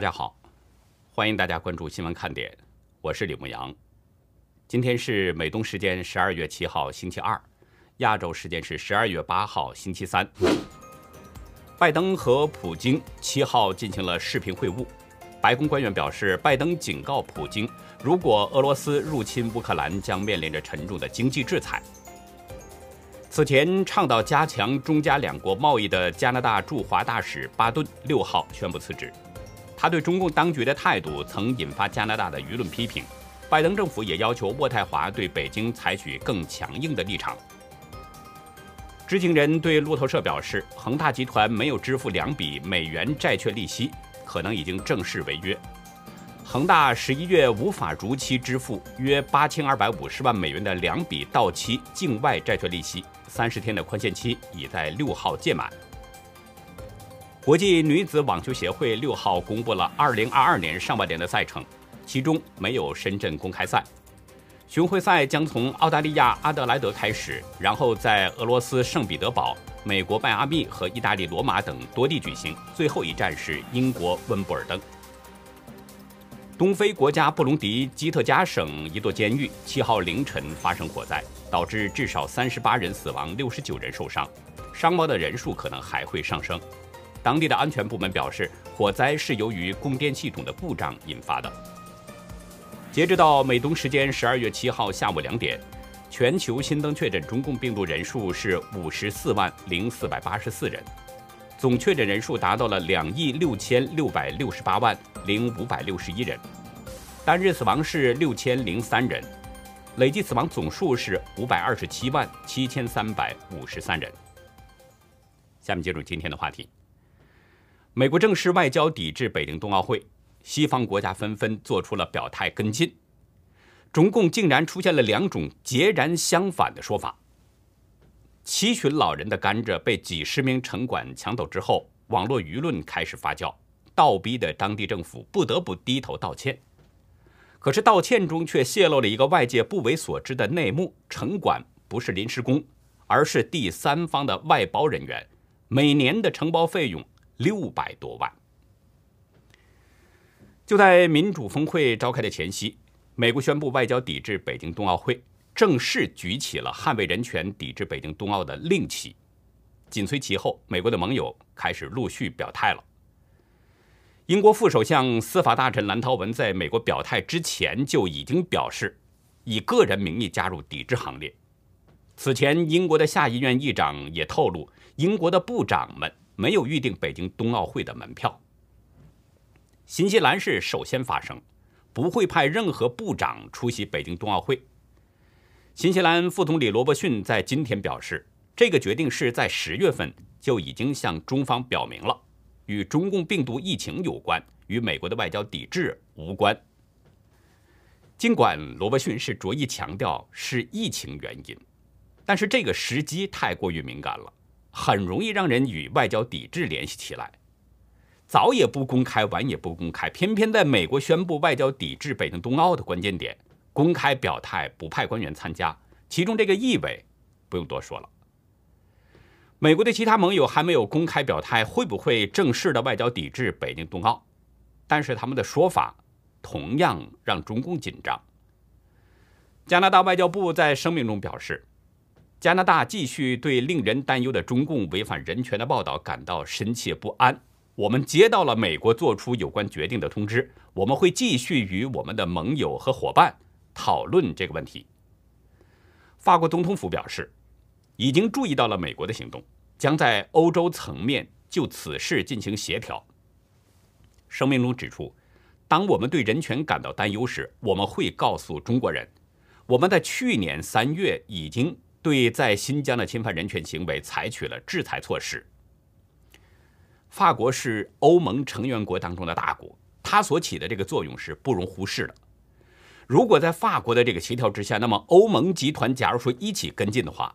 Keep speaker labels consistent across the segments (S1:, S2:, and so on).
S1: 大家好，欢迎大家关注新闻看点，我是李牧阳。今天是美东时间十二月七号星期二，亚洲时间是十二月八号星期三。拜登和普京七号进行了视频会晤，白宫官员表示，拜登警告普京，如果俄罗斯入侵乌克兰，将面临着沉重的经济制裁。此前倡导加强中加两国贸易的加拿大驻华大使巴顿六号宣布辞职。他对中共当局的态度曾引发加拿大的舆论批评。拜登政府也要求渥太华对北京采取更强硬的立场。知情人对路透社表示，恒大集团没有支付两笔美元债券利息，可能已经正式违约。恒大十一月无法如期支付约八千二百五十万美元的两笔到期境外债券利息。三十天的宽限期已在六号届满。国际女子网球协会六号公布了二零二二年上半年的赛程，其中没有深圳公开赛。巡回赛将从澳大利亚阿德莱德开始，然后在俄罗斯圣彼得堡、美国迈阿密和意大利罗马等多地举行，最后一站是英国温布尔登。东非国家布隆迪基特加省一座监狱七号凌晨发生火灾，导致至少三十八人死亡，六十九人受伤，伤亡的人数可能还会上升。当地的安全部门表示，火灾是由于供电系统的故障引发的。截止到美东时间十二月七号下午两点，全球新增确诊中共病毒人数是五十四万零四百八十四人。总确诊人数达到了两亿六千六百六十八万零五百六十一人，单日死亡是六千零三人，累计死亡总数是五百二十七万七千三百五十三人。下面进入今天的话题。美国正式外交抵制北京冬奥会，西方国家纷纷做出了表态跟进，中共竟然出现了两种截然相反的说法。七旬老人的甘蔗被几十名城管抢走之后，网络舆论开始发酵，倒逼的当地政府不得不低头道歉。可是道歉中却泄露了一个外界不为所知的内幕：城管不是临时工，而是第三方的外包人员，每年的承包费用六百多万。就在民主峰会召开的前夕，美国宣布外交抵制北京冬奥会。正式举起了捍卫人权、抵制北京冬奥的令旗。紧随其后，美国的盟友开始陆续表态了。英国副首相、司法大臣蓝陶文在美国表态之前就已经表示，以个人名义加入抵制行列。此前，英国的下议院议长也透露，英国的部长们没有预定北京冬奥会的门票。新西兰是首先发声，不会派任何部长出席北京冬奥会。新西兰副总理罗伯逊在今天表示，这个决定是在十月份就已经向中方表明了，与中共病毒疫情有关，与美国的外交抵制无关。尽管罗伯逊是着意强调是疫情原因，但是这个时机太过于敏感了，很容易让人与外交抵制联系起来。早也不公开，晚也不公开，偏偏在美国宣布外交抵制北京冬奥的关键点。公开表态不派官员参加，其中这个意味不用多说了。美国的其他盟友还没有公开表态会不会正式的外交抵制北京冬奥，但是他们的说法同样让中共紧张。加拿大外交部在声明中表示，加拿大继续对令人担忧的中共违反人权的报道感到深切不安。我们接到了美国做出有关决定的通知，我们会继续与我们的盟友和伙伴。讨论这个问题。法国总统府表示，已经注意到了美国的行动，将在欧洲层面就此事进行协调。声明中指出，当我们对人权感到担忧时，我们会告诉中国人，我们在去年三月已经对在新疆的侵犯人权行为采取了制裁措施。法国是欧盟成员国当中的大国，它所起的这个作用是不容忽视的。如果在法国的这个协调之下，那么欧盟集团假如说一起跟进的话，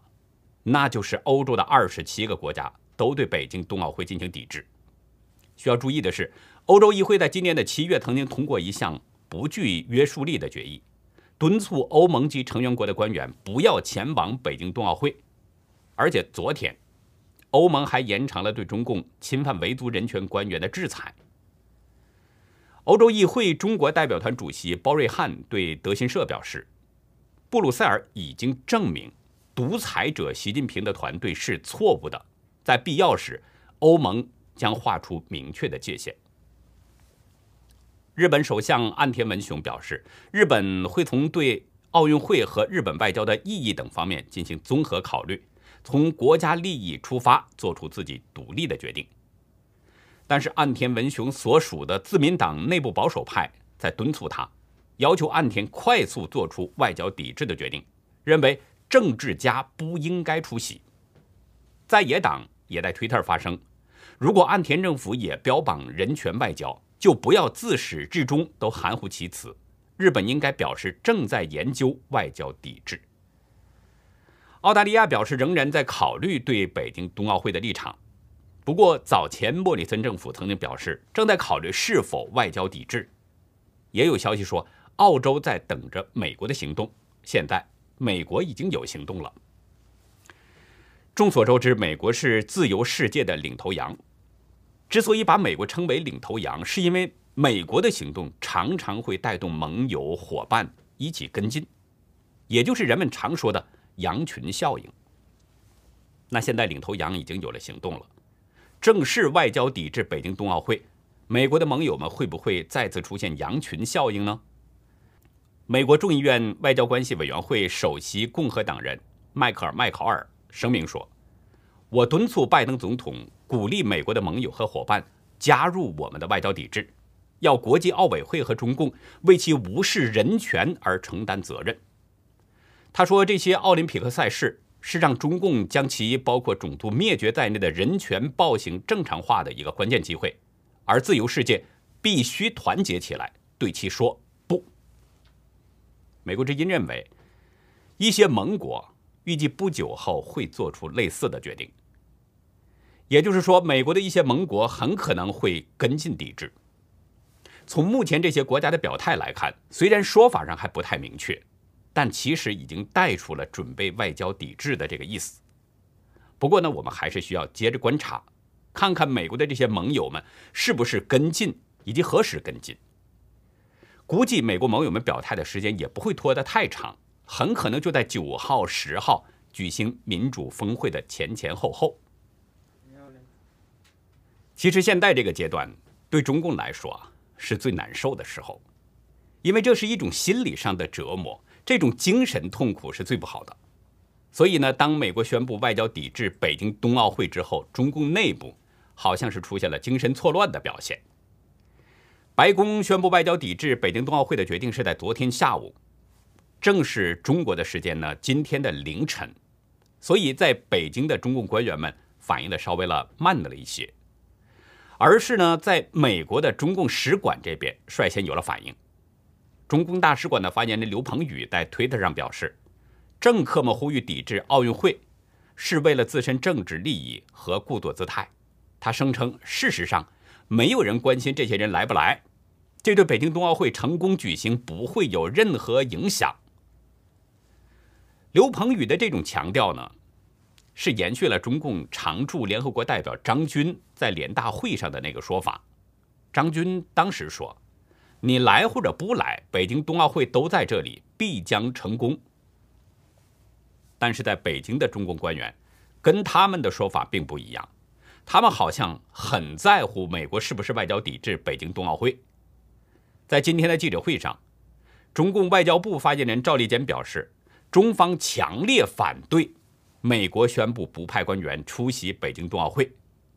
S1: 那就是欧洲的二十七个国家都对北京冬奥会进行抵制。需要注意的是，欧洲议会在今年的七月曾经通过一项不具约束力的决议，敦促欧盟及成员国的官员不要前往北京冬奥会。而且昨天，欧盟还延长了对中共侵犯维族人权官员的制裁。欧洲议会中国代表团主席包瑞汉对德新社表示，布鲁塞尔已经证明独裁者习近平的团队是错误的，在必要时，欧盟将划出明确的界限。日本首相岸田文雄表示，日本会从对奥运会和日本外交的意义等方面进行综合考虑，从国家利益出发，做出自己独立的决定。但是，岸田文雄所属的自民党内部保守派在敦促他，要求岸田快速做出外交抵制的决定，认为政治家不应该出席。在野党也在推特发声，如果岸田政府也标榜人权外交。就不要自始至终都含糊其辞。日本应该表示正在研究外交抵制。澳大利亚表示仍然在考虑对北京冬奥会的立场。不过早前莫里森政府曾经表示正在考虑是否外交抵制。也有消息说澳洲在等着美国的行动。现在美国已经有行动了。众所周知，美国是自由世界的领头羊。之所以把美国称为领头羊，是因为美国的行动常常会带动盟友伙伴一起跟进，也就是人们常说的羊群效应。那现在领头羊已经有了行动了，正式外交抵制北京冬奥会，美国的盟友们会不会再次出现羊群效应呢？美国众议院外交关系委员会首席共和党人迈克尔·麦考尔声明说：“我敦促拜登总统。”鼓励美国的盟友和伙伴加入我们的外交抵制，要国际奥委会和中共为其无视人权而承担责任。他说：“这些奥林匹克赛事是让中共将其包括种族灭绝在内的人权暴行正常化的一个关键机会，而自由世界必须团结起来，对其说不。”美国之音认为，一些盟国预计不久后会做出类似的决定。也就是说，美国的一些盟国很可能会跟进抵制。从目前这些国家的表态来看，虽然说法上还不太明确，但其实已经带出了准备外交抵制的这个意思。不过呢，我们还是需要接着观察，看看美国的这些盟友们是不是跟进，以及何时跟进。估计美国盟友们表态的时间也不会拖得太长，很可能就在九号、十号举行民主峰会的前前后后。其实现在这个阶段对中共来说啊是最难受的时候，因为这是一种心理上的折磨，这种精神痛苦是最不好的。所以呢，当美国宣布外交抵制北京冬奥会之后，中共内部好像是出现了精神错乱的表现。白宫宣布外交抵制北京冬奥会的决定是在昨天下午，正是中国的时间呢，今天的凌晨，所以在北京的中共官员们反应的稍微了慢了一些。而是呢，在美国的中共使馆这边率先有了反应。中共大使馆的发言人刘鹏宇在推特上表示，政客们呼吁抵制奥运会，是为了自身政治利益和故作姿态。他声称，事实上没有人关心这些人来不来，这对北京冬奥会成功举行不会有任何影响。刘鹏宇的这种强调呢？是延续了中共常驻联合国代表张军在联大会上的那个说法。张军当时说：“你来或者不来，北京冬奥会都在这里，必将成功。”但是在北京的中共官员跟他们的说法并不一样，他们好像很在乎美国是不是外交抵制北京冬奥会。在今天的记者会上，中共外交部发言人赵立坚表示，中方强烈反对。美国宣布不派官员出席北京冬奥会，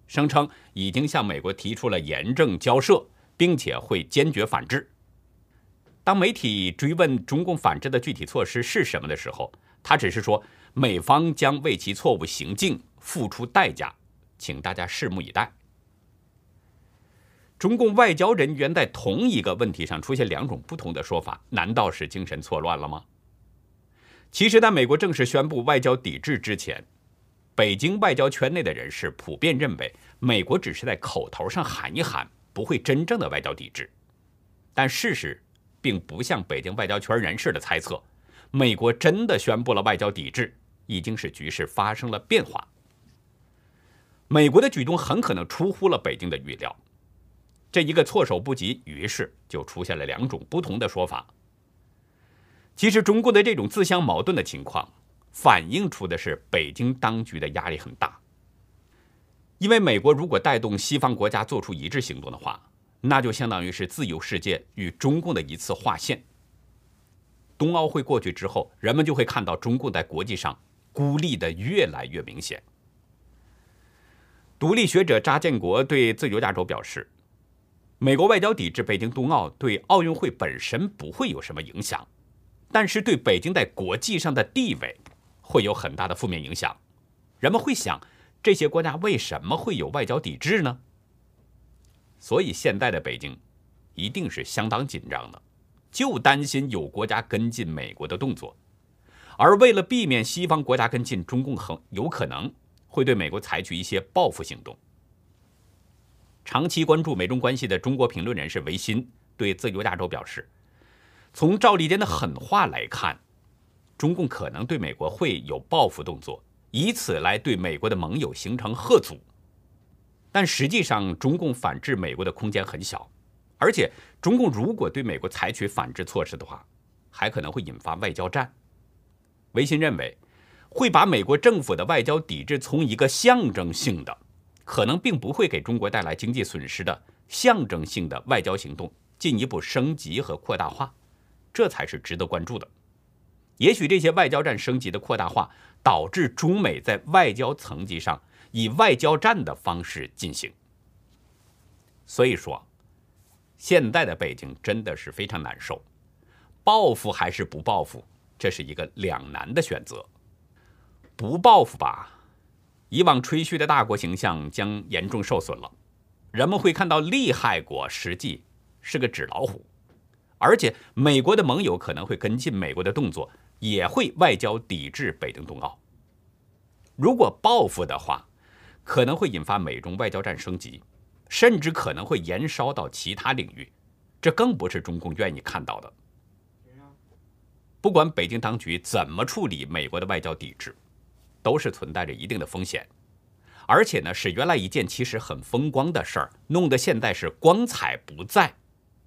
S1: 声称已经向美国提出了严正交涉，并且会坚决反制。当媒体追问中共反制的具体措施是什么的时候，他只是说美方将为其错误行径付出代价，请大家拭目以待。中共外交人员在同一个问题上出现两种不同的说法，难道是精神错乱了吗？其实，在美国正式宣布外交抵制之前，北京外交圈内的人士普遍认为，美国只是在口头上喊一喊，不会真正的外交抵制。但事实并不像北京外交圈人士的猜测，美国真的宣布了外交抵制，已经是局势发生了变化。美国的举动很可能出乎了北京的预料。这一个措手不及，于是就出现了两种不同的说法。其实，中国的这种自相矛盾的情况，反映出的是北京当局的压力很大。因为美国如果带动西方国家做出一致行动的话，那就相当于是自由世界与中共的一次划线。冬奥会过去之后，人们就会看到中共在国际上孤立的越来越明显。独立学者查建国对自由亚洲表示。美国外交抵制北京冬奥对奥运会本身不会有什么影响，但是对北京在国际上的地位会有很大的负面影响。人们会想，这些国家为什么会有外交抵制呢？所以现在的北京一定是相当紧张的，就担心有国家跟进美国的动作，而为了避免西方国家跟进，中共很有可能会对美国采取一些报复行动。长期关注美中关系的中国评论人士维新对自由亚洲表示：“从赵立坚的狠话来看，中共可能对美国会有报复动作，以此来对美国的盟友形成贺阻。但实际上，中共反制美国的空间很小，而且中共如果对美国采取反制措施的话，还可能会引发外交战。”维新认为，会把美国政府的外交抵制从一个象征性的。可能并不会给中国带来经济损失的象征性的外交行动进一步升级和扩大化，这才是值得关注的。也许这些外交战升级的扩大化，导致中美在外交层级上以外交战的方式进行。所以说，现在的北京真的是非常难受，报复还是不报复，这是一个两难的选择。不报复吧。以往吹嘘的大国形象将严重受损了，人们会看到利害国实际是个纸老虎，而且美国的盟友可能会跟进美国的动作，也会外交抵制北京冬奥。如果报复的话，可能会引发美中外交战升级，甚至可能会延烧到其他领域，这更不是中共愿意看到的。不管北京当局怎么处理美国的外交抵制。都是存在着一定的风险，而且呢，是原来一件其实很风光的事儿，弄得现在是光彩不在，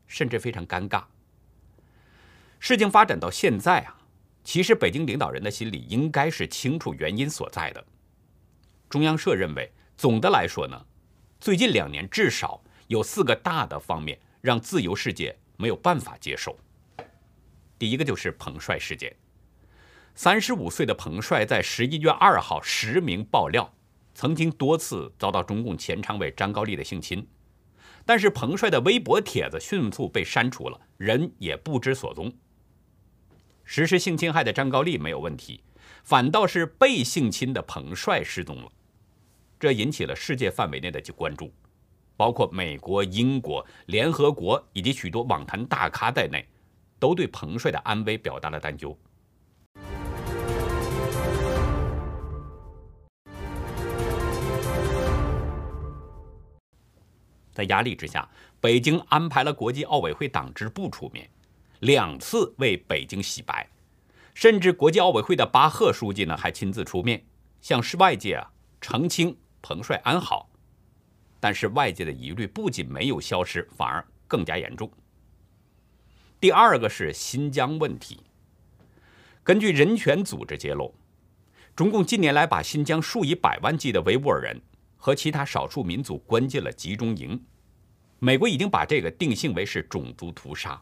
S1: 甚至非常尴尬。事情发展到现在啊，其实北京领导人的心里应该是清楚原因所在的。中央社认为，总的来说呢，最近两年至少有四个大的方面让自由世界没有办法接受。第一个就是彭帅事件。三十五岁的彭帅在十一月二号实名爆料，曾经多次遭到中共前常委张高丽的性侵，但是彭帅的微博帖子迅速被删除了，人也不知所踪。实施性侵害的张高丽没有问题，反倒是被性侵的彭帅失踪了，这引起了世界范围内的关注，包括美国、英国、联合国以及许多网坛大咖在内，都对彭帅的安危表达了担忧。在压力之下，北京安排了国际奥委会党支部出面，两次为北京洗白，甚至国际奥委会的巴赫书记呢还亲自出面向世外界啊澄清彭帅安好。但是外界的疑虑不仅没有消失，反而更加严重。第二个是新疆问题。根据人权组织揭露，中共近年来把新疆数以百万计的维吾尔人。和其他少数民族关进了集中营，美国已经把这个定性为是种族屠杀，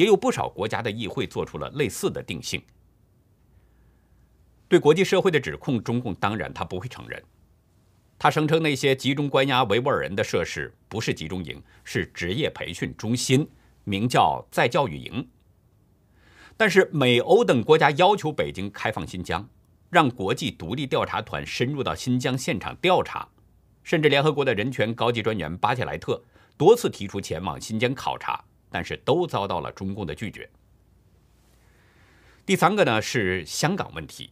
S1: 也有不少国家的议会做出了类似的定性。对国际社会的指控，中共当然他不会承认，他声称那些集中关押维吾尔人的设施不是集中营，是职业培训中心，名叫再教育营。但是美欧等国家要求北京开放新疆。让国际独立调查团深入到新疆现场调查，甚至联合国的人权高级专员巴切莱特多次提出前往新疆考察，但是都遭到了中共的拒绝。第三个呢是香港问题。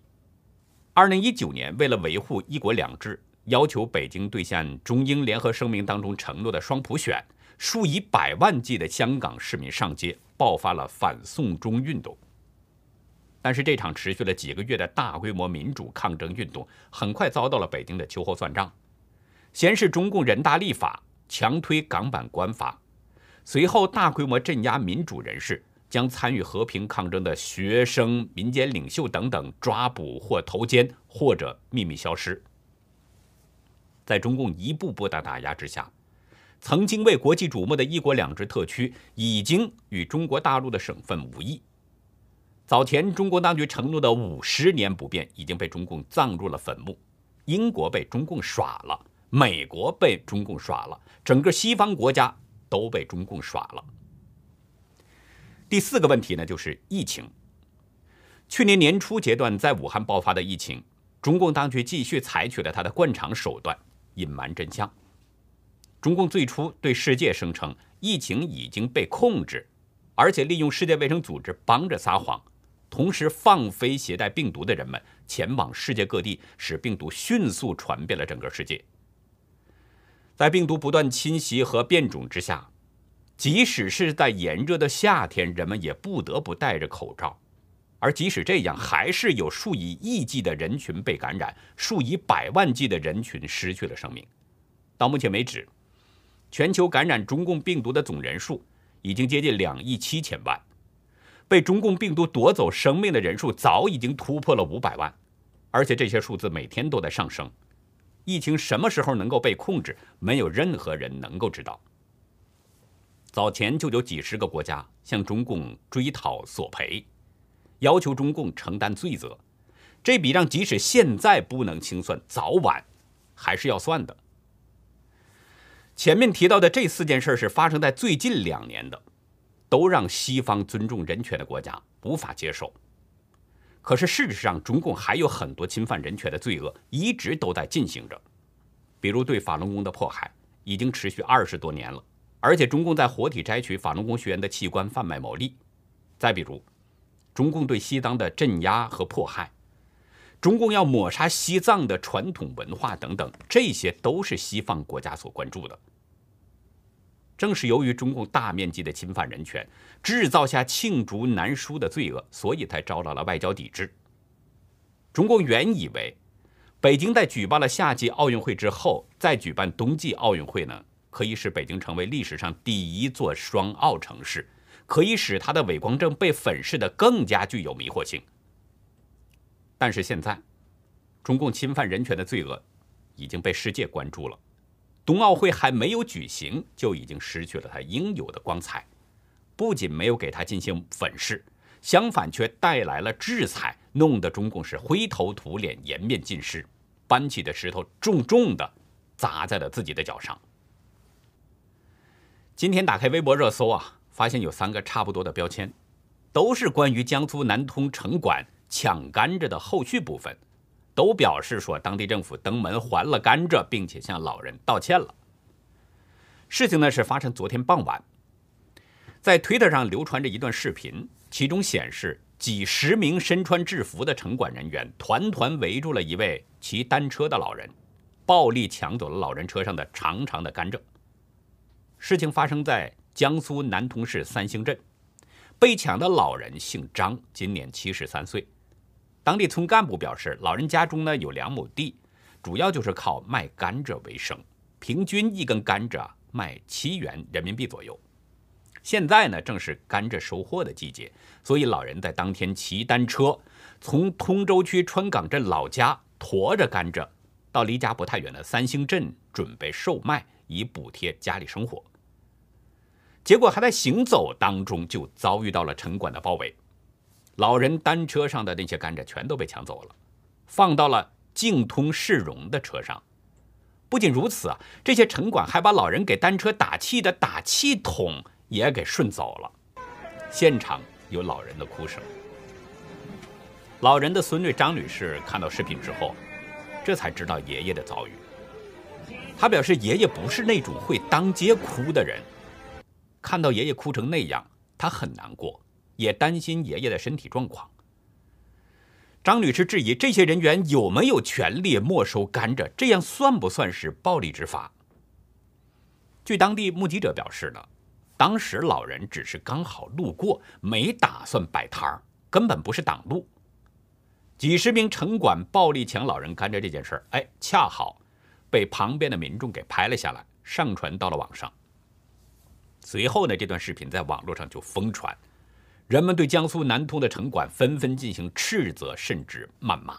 S1: 二零一九年，为了维护一国两制，要求北京兑现中英联合声明当中承诺的双普选，数以百万计的香港市民上街，爆发了反送中运动。但是这场持续了几个月的大规模民主抗争运动，很快遭到了北京的秋后算账。先是中共人大立法强推港版国安法，随后大规模镇压民主人士，将参与和平抗争的学生、民间领袖等等抓捕或投监，或者秘密消失。在中共一步步的打压之下，曾经为国际瞩目的一国两制特区，已经与中国大陆的省份无异。早前中国当局承诺的五十年不变，已经被中共葬入了坟墓。英国被中共耍了，美国被中共耍了，整个西方国家都被中共耍了。第四个问题呢，就是疫情。去年年初阶段，在武汉爆发的疫情，中共当局继续采取了他的惯常手段，隐瞒真相。中共最初对世界声称疫情已经被控制，而且利用世界卫生组织帮着撒谎。同时放飞携带病毒的人们前往世界各地，使病毒迅速传遍了整个世界。在病毒不断侵袭和变种之下，即使是在炎热的夏天，人们也不得不戴着口罩。而即使这样，还是有数以亿计的人群被感染，数以百万计的人群失去了生命。到目前为止，全球感染中共病毒的总人数已经接近两亿七千万。被中共病毒夺走生命的人数早已经突破了五百万，而且这些数字每天都在上升。疫情什么时候能够被控制，没有任何人能够知道。早前就有几十个国家向中共追讨索赔，要求中共承担罪责。这笔账即使现在不能清算，早晚还是要算的。前面提到的这四件事是发生在最近两年的。都让西方尊重人权的国家无法接受。可是事实上，中共还有很多侵犯人权的罪恶一直都在进行着，比如对法轮功的迫害已经持续二十多年了，而且中共在活体摘取法轮功学员的器官贩卖牟利。再比如，中共对西藏的镇压和迫害，中共要抹杀西藏的传统文化等等，这些都是西方国家所关注的。正是由于中共大面积的侵犯人权，制造下罄竹难书的罪恶，所以才招来了外交抵制。中共原以为，北京在举办了夏季奥运会之后，再举办冬季奥运会呢，可以使北京成为历史上第一座双奥城市，可以使他的伪光正被粉饰的更加具有迷惑性。但是现在，中共侵犯人权的罪恶已经被世界关注了。冬奥会还没有举行，就已经失去了它应有的光彩。不仅没有给它进行粉饰，相反却带来了制裁，弄得中共是灰头土脸、颜面尽失，搬起的石头重重的砸在了自己的脚上。今天打开微博热搜啊，发现有三个差不多的标签，都是关于江苏南通城管抢甘蔗的后续部分。都表示说，当地政府登门还了甘蔗，并且向老人道歉了。事情呢是发生昨天傍晚，在推特上流传着一段视频，其中显示几十名身穿制服的城管人员团团围住了一位骑单车的老人，暴力抢走了老人车上的长长的甘蔗。事情发生在江苏南通市三星镇，被抢的老人姓张，今年七十三岁。当地村干部表示，老人家中呢有两亩地，主要就是靠卖甘蔗为生，平均一根甘蔗卖七元人民币左右。现在呢正是甘蔗收获的季节，所以老人在当天骑单车从通州区川港镇老家驮着甘蔗到离家不太远的三星镇准备售卖，以补贴家里生活。结果还在行走当中就遭遇到了城管的包围。老人单车上的那些甘蔗全都被抢走了，放到了净通市容的车上。不仅如此啊，这些城管还把老人给单车打气的打气筒也给顺走了。现场有老人的哭声。老人的孙女张女士看到视频之后，这才知道爷爷的遭遇。她表示，爷爷不是那种会当街哭的人，看到爷爷哭成那样，她很难过。也担心爷爷的身体状况。张女士质疑这些人员有没有权利没收甘蔗，这样算不算是暴力执法？据当地目击者表示呢，当时老人只是刚好路过，没打算摆摊儿，根本不是挡路。几十名城管暴力抢老人甘蔗这件事儿，哎，恰好被旁边的民众给拍了下来，上传到了网上。随后呢，这段视频在网络上就疯传，人们对江苏南通的城管纷纷进行斥责，甚至谩骂。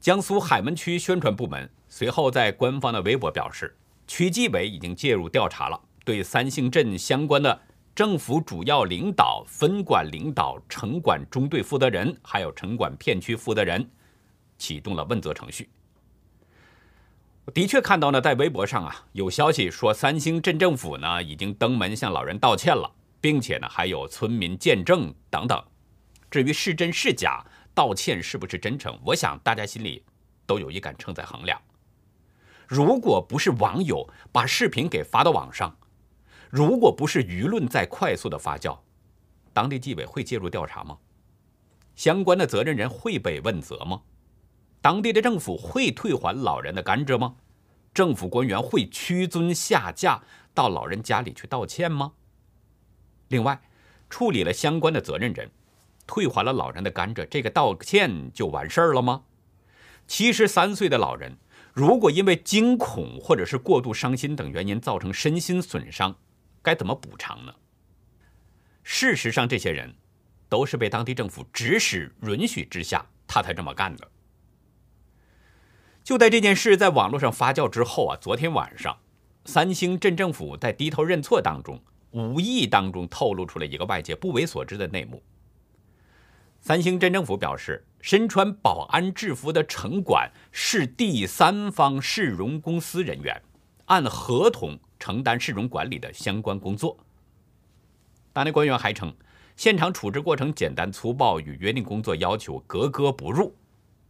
S1: 江苏海门区宣传部门随后在官方的微博表示，区纪委已经介入调查了，对三星镇相关的政府主要领导、分管领导、城管中队负责人，还有城管片区负责人，启动了问责程序。的确看到呢，在微博上啊，有消息说三星镇政府呢已经登门向老人道歉了，并且呢还有村民见证等等。至于是真是假，道歉是不是真诚，我想大家心里都有一杆秤在衡量。如果不是网友把视频给发到网上，如果不是舆论在快速的发酵，当地纪委会介入调查吗？相关的责任人会被问责吗？当地的政府会退还老人的甘蔗吗？政府官员会屈尊下驾到老人家里去道歉吗？另外，处理了相关的责任人，退还了老人的甘蔗，这个道歉就完事儿了吗？七十三岁的老人，如果因为惊恐或者是过度伤心等原因造成身心损伤，该怎么补偿呢？事实上，这些人都是被当地政府指使允许之下，他才这么干的。就在这件事在网络上发酵之后啊，昨天晚上，三星镇政府在低头认错当中，无意当中透露出了一个外界不为所知的内幕。三星镇政府表示，身穿保安制服的城管是第三方市容公司人员，按合同承担市容管理的相关工作。当地官员还称，现场处置过程简单粗暴，与约定工作要求格格不入。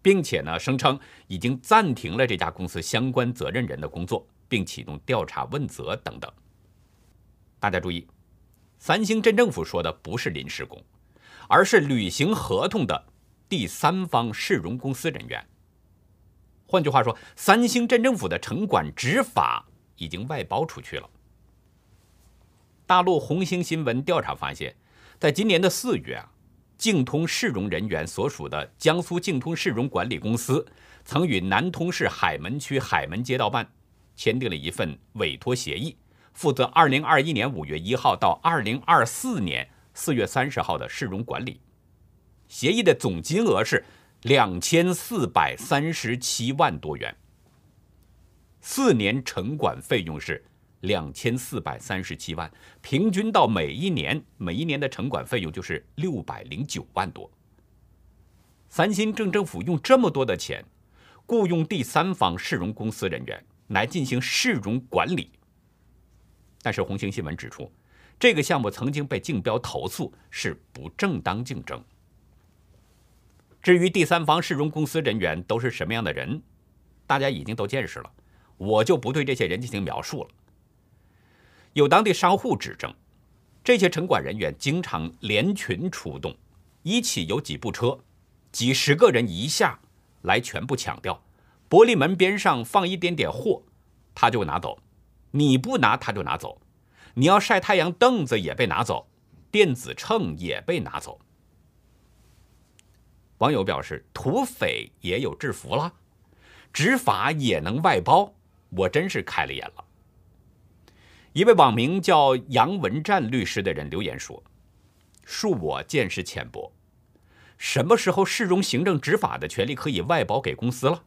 S1: 并且呢，声称已经暂停了这家公司相关责任人的工作，并启动调查问责等等。大家注意，三星镇政府说的不是临时工，而是履行合同的第三方市容公司人员。换句话说，三星镇政府的城管执法已经外包出去了。大陆红星新闻调查发现，在今年的四月啊。净通市容人员所属的江苏净通市容管理公司，曾与南通市海门区海门街道办签订了一份委托协议，负责2021年5月1号到2024年4月30号的市容管理。协议的总金额是2437万多元，四年城管费用是。两千四百三十七万，平均到每一年，每一年的城管费用就是六百零九万多。三星镇政府用这么多的钱，雇佣第三方市容公司人员来进行市容管理。但是红星新闻指出，这个项目曾经被竞标投诉是不正当竞争。至于第三方市容公司人员都是什么样的人，大家已经都见识了，我就不对这些人进行描述了。有当地商户指证，这些城管人员经常连群出动，一起有几部车，几十个人一下来全部抢掉。玻璃门边上放一点点货，他就拿走；你不拿他就拿走。你要晒太阳凳子也被拿走，电子秤也被拿走。网友表示，土匪也有制服了，执法也能外包，我真是开了眼了。一位网名叫杨文战律师的人留言说：“恕我见识浅薄，什么时候市容行政执法的权利可以外包给公司了？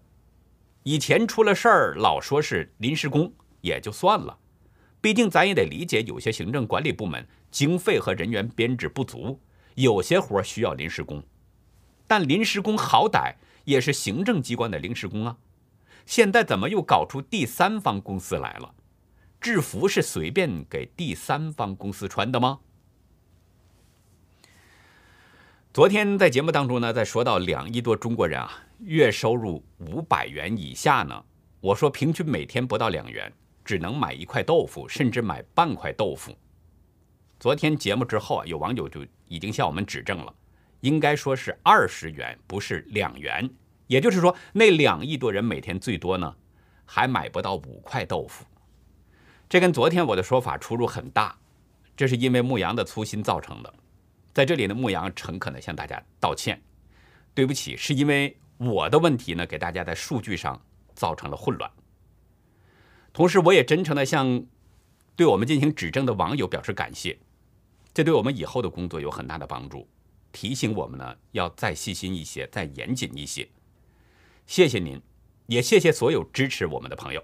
S1: 以前出了事儿老说是临时工也就算了，毕竟咱也得理解有些行政管理部门经费和人员编制不足，有些活需要临时工。但临时工好歹也是行政机关的临时工啊，现在怎么又搞出第三方公司来了？”制服是随便给第三方公司穿的吗？昨天在节目当中呢，在说到两亿多中国人啊，月收入五百元以下呢，我说平均每天不到两元，只能买一块豆腐，甚至买半块豆腐。昨天节目之后啊，有网友就已经向我们指正了，应该说是二十元，不是两元。也就是说，那两亿多人每天最多呢，还买不到五块豆腐。这跟昨天我的说法出入很大，这是因为牧羊的粗心造成的。在这里呢，牧羊诚恳地向大家道歉，对不起，是因为我的问题呢，给大家在数据上造成了混乱。同时，我也真诚的向对我们进行指正的网友表示感谢，这对我们以后的工作有很大的帮助，提醒我们呢要再细心一些，再严谨一些。谢谢您，也谢谢所有支持我们的朋友。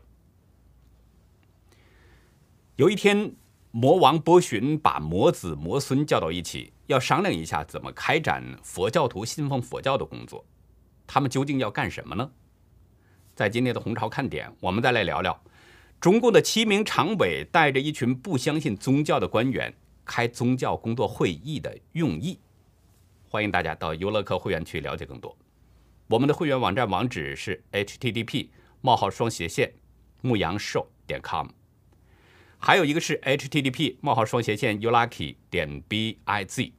S1: 有一天，魔王波旬把魔子魔孙叫到一起，要商量一下怎么开展佛教徒信奉佛教的工作。他们究竟要干什么呢？在今天的红潮看点，我们再来聊聊中共的七名常委带着一群不相信宗教的官员开宗教工作会议的用意。欢迎大家到优乐客会员区了解更多。我们的会员网站网址是 http: 冒号双斜线牧羊兽点 com，还有一个是 http: 冒号双斜线 ulucky 点 biz。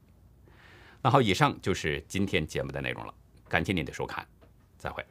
S1: 那好，以上就是今天节目的内容了，感谢您的收看，再会。